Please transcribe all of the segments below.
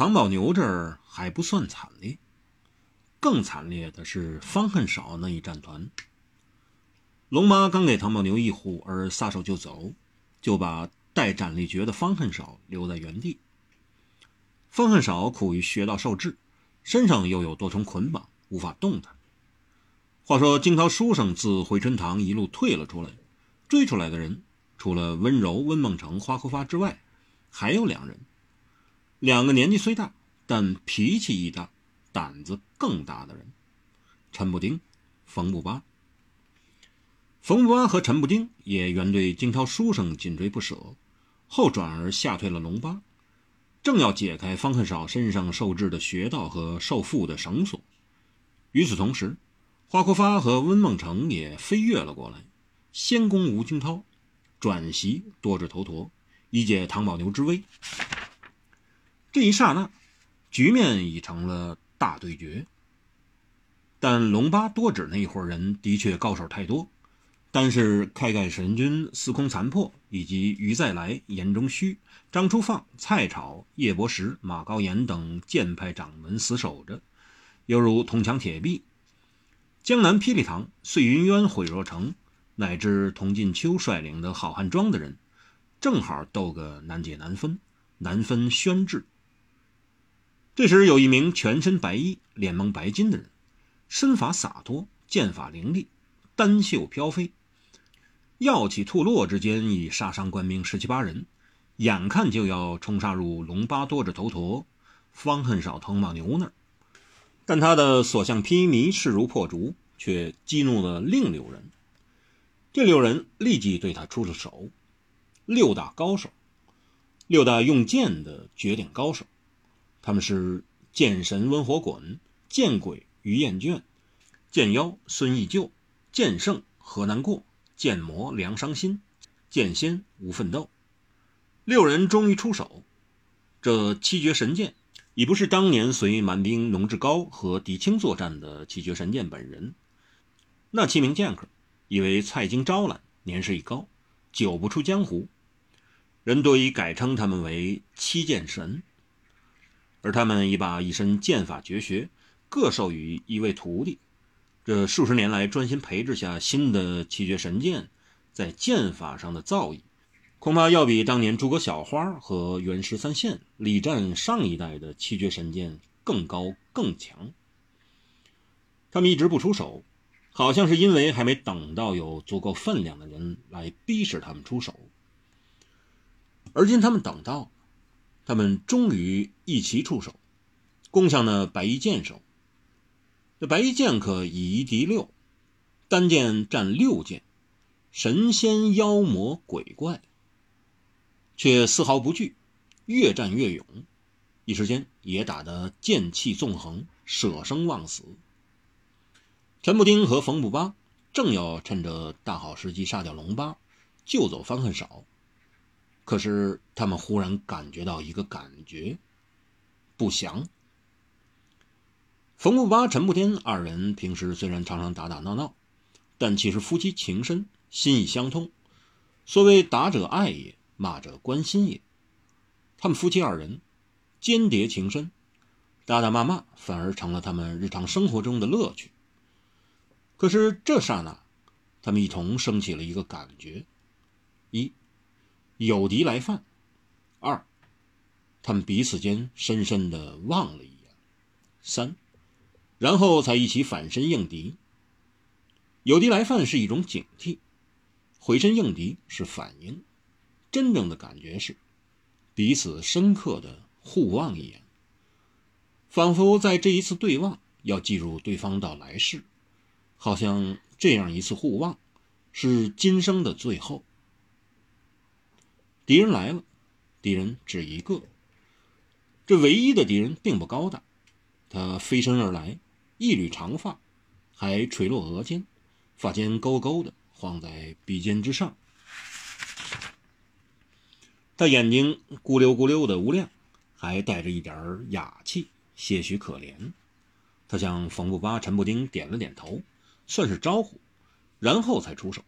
唐宝牛这儿还不算惨烈，更惨烈的是方恨少那一战团。龙妈刚给唐宝牛一呼而撒手就走，就把待斩立决的方恨少留在原地。方恨少苦于穴道受制，身上又有多重捆绑，无法动弹。话说惊涛书生自回春堂一路退了出来，追出来的人除了温柔、温梦成、花枯发之外，还有两人。两个年纪虽大，但脾气亦大，胆子更大的人：陈不丁、冯不八。冯不巴和陈不丁也原对惊涛书生紧追不舍，后转而吓退了龙八，正要解开方恨少身上受制的穴道和受缚的绳索。与此同时，花阔发和温梦成也飞跃了过来，先攻吴惊涛，转袭多智头陀，以解唐宝牛之危。这一刹那，局面已成了大对决。但龙八多指那一伙人的确高手太多。单是开盖神君、司空残破，以及于再来、严中虚、张初放、蔡炒、叶伯石、马高岩等剑派掌门死守着，犹如铜墙铁壁。江南霹雳堂、碎云渊、毁若城，乃至童进秋率领的好汉庄的人，正好斗个难解难分，难分轩轾。这时，有一名全身白衣、脸蒙白巾的人，身法洒脱，剑法凌厉，丹袖飘飞。耀起吐落之间，已杀伤官兵十七八人，眼看就要冲杀入龙八多着头陀、方恨少、藤马牛那儿，但他的所向披靡、势如破竹，却激怒了另六人。这六人立即对他出了手，六大高手，六大用剑的绝顶高手，他们是剑神温火滚、剑鬼于厌倦、剑妖孙义旧、剑圣何难过。剑魔梁伤心，剑仙无奋斗，六人终于出手。这七绝神剑已不是当年随蛮兵龙志高和狄青作战的七绝神剑本人。那七名剑客以为蔡京招揽，年事已高，久不出江湖，人多已改称他们为七剑神。而他们已把一身剑法绝学各授予一位徒弟。这数十年来专心培植下新的七绝神剑，在剑法上的造诣，恐怕要比当年诸葛小花和袁十三线力战上一代的七绝神剑更高更强。他们一直不出手，好像是因为还没等到有足够分量的人来逼使他们出手。而今他们等到，他们终于一齐出手，攻向那白衣剑手。这白衣剑客以一敌六，单剑战六剑，神仙妖魔鬼怪，却丝毫不惧，越战越勇，一时间也打得剑气纵横，舍生忘死。陈不丁和冯不八正要趁着大好时机杀掉龙八，救走方恨少，可是他们忽然感觉到一个感觉，不祥。冯不八、陈不天二人平时虽然常常打打闹闹，但其实夫妻情深，心意相通。所谓打者爱也，骂者关心也。他们夫妻二人间谍情深，打打骂骂反而成了他们日常生活中的乐趣。可是这刹那，他们一同升起了一个感觉：一，有敌来犯；二，他们彼此间深深的望了一眼；三。然后才一起反身应敌。有敌来犯是一种警惕，回身应敌是反应。真正的感觉是彼此深刻的互望一眼，仿佛在这一次对望要记住对方到来世，好像这样一次互望是今生的最后。敌人来了，敌人只一个，这唯一的敌人并不高大，他飞身而来。一缕长发，还垂落额间，发间勾勾的晃在鼻尖之上。他眼睛咕溜咕溜的无亮，还带着一点哑气，些许可怜。他向冯不巴、陈不丁点了点头，算是招呼，然后才出手。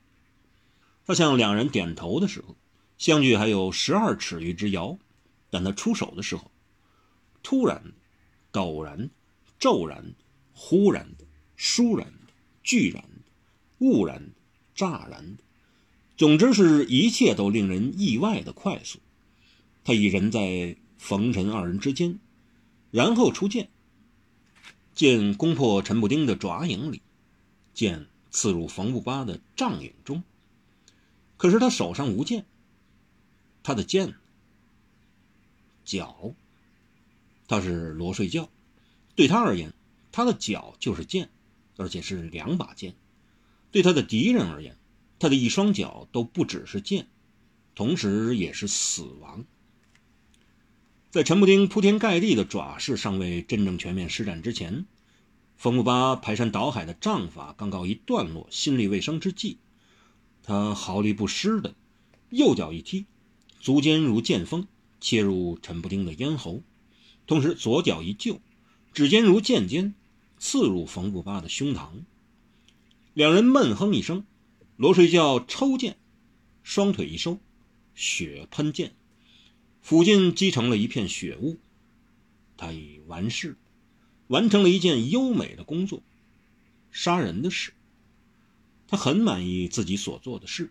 他向两人点头的时候，相距还有十二尺余之遥，但他出手的时候，突然、陡然、骤然、忽然的、倏然的、巨然的、兀然的、乍然的，总之是一切都令人意外的快速。他已人在冯陈二人之间，然后出剑，剑攻破陈布丁的爪影里，剑刺入冯不八的帐影中。可是他手上无剑，他的剑，脚。他是罗睡觉，对他而言，他的脚就是剑，而且是两把剑；对他的敌人而言，他的一双脚都不只是剑，同时也是死亡。在陈布丁铺天盖地的爪势尚未真正全面施展之前，冯木八排山倒海的杖法刚告一段落，心力未生之际，他毫厘不失的右脚一踢，足尖如剑锋切入陈布丁的咽喉，同时左脚一就，指尖如剑尖刺入冯不八的胸膛。两人闷哼一声，罗睡觉抽剑，双腿一收，血喷溅。附近积成了一片血雾，他已完事，完成了一件优美的工作，杀人的事。他很满意自己所做的事，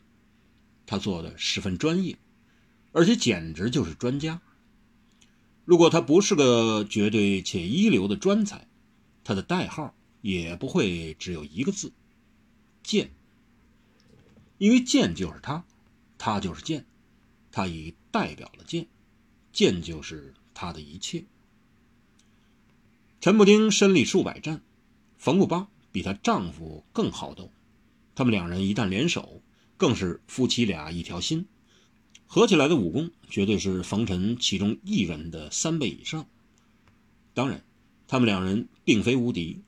他做的十分专业，而且简直就是专家。如果他不是个绝对且一流的专才，他的代号也不会只有一个字——剑。因为剑就是他，他就是剑，他已代表了剑。剑就是他的一切。陈布丁身历数百战，冯不八比她丈夫更好斗。他们两人一旦联手，更是夫妻俩一条心，合起来的武功绝对是冯晨其中一人的三倍以上。当然，他们两人并非无敌，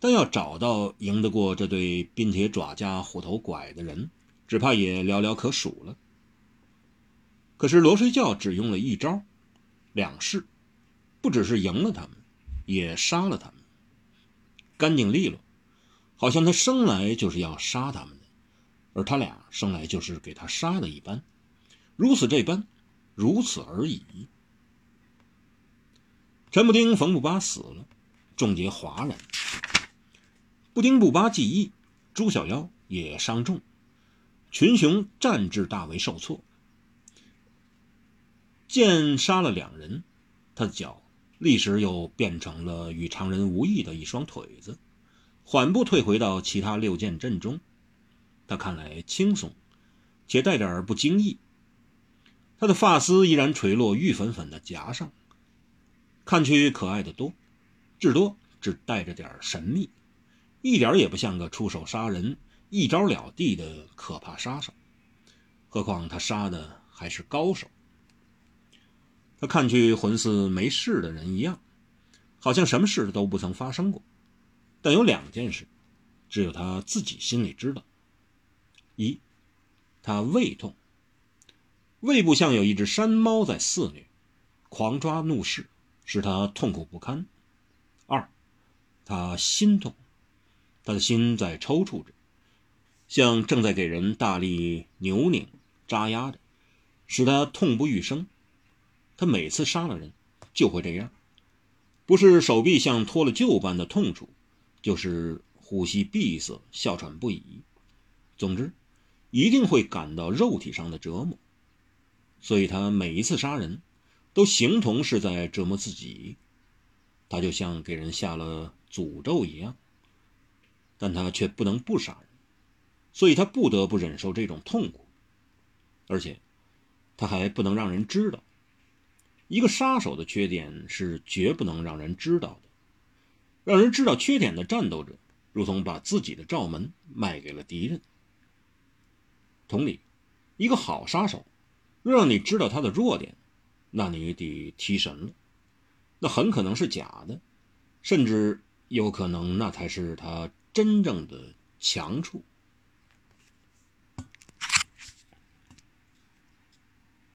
但要找到赢得过这对冰铁爪加虎头拐的人，只怕也寥寥可数了。可是罗睡觉只用了一招，两式，不只是赢了他们，也杀了他们，干净利落，好像他生来就是要杀他们的，而他俩生来就是给他杀的一般，如此这般，如此而已。陈布丁、冯不八死了，众皆哗然。布丁、不八记忆，朱小妖也伤重，群雄战至大为受挫。剑杀了两人，他的脚立时又变成了与常人无异的一双腿子，缓步退回到其他六剑阵中。他看来轻松，且带点不经意。他的发丝依然垂落玉粉粉的颊上，看去可爱的多，至多只带着点神秘，一点也不像个出手杀人、一招了地的可怕杀手。何况他杀的还是高手。他看去浑似没事的人一样，好像什么事都不曾发生过。但有两件事，只有他自己心里知道：一，他胃痛，胃部像有一只山猫在肆虐，狂抓怒视，使他痛苦不堪；二，他心痛，他的心在抽搐着，像正在给人大力扭拧、扎压着，使他痛不欲生。他每次杀了人，就会这样，不是手臂像脱了臼般的痛楚，就是呼吸闭塞、哮喘不已。总之，一定会感到肉体上的折磨。所以他每一次杀人，都形同是在折磨自己。他就像给人下了诅咒一样。但他却不能不杀人，所以他不得不忍受这种痛苦，而且他还不能让人知道。一个杀手的缺点是绝不能让人知道的，让人知道缺点的战斗者，如同把自己的罩门卖给了敌人。同理，一个好杀手，若让你知道他的弱点，那你得提神了，那很可能是假的，甚至有可能那才是他真正的强处。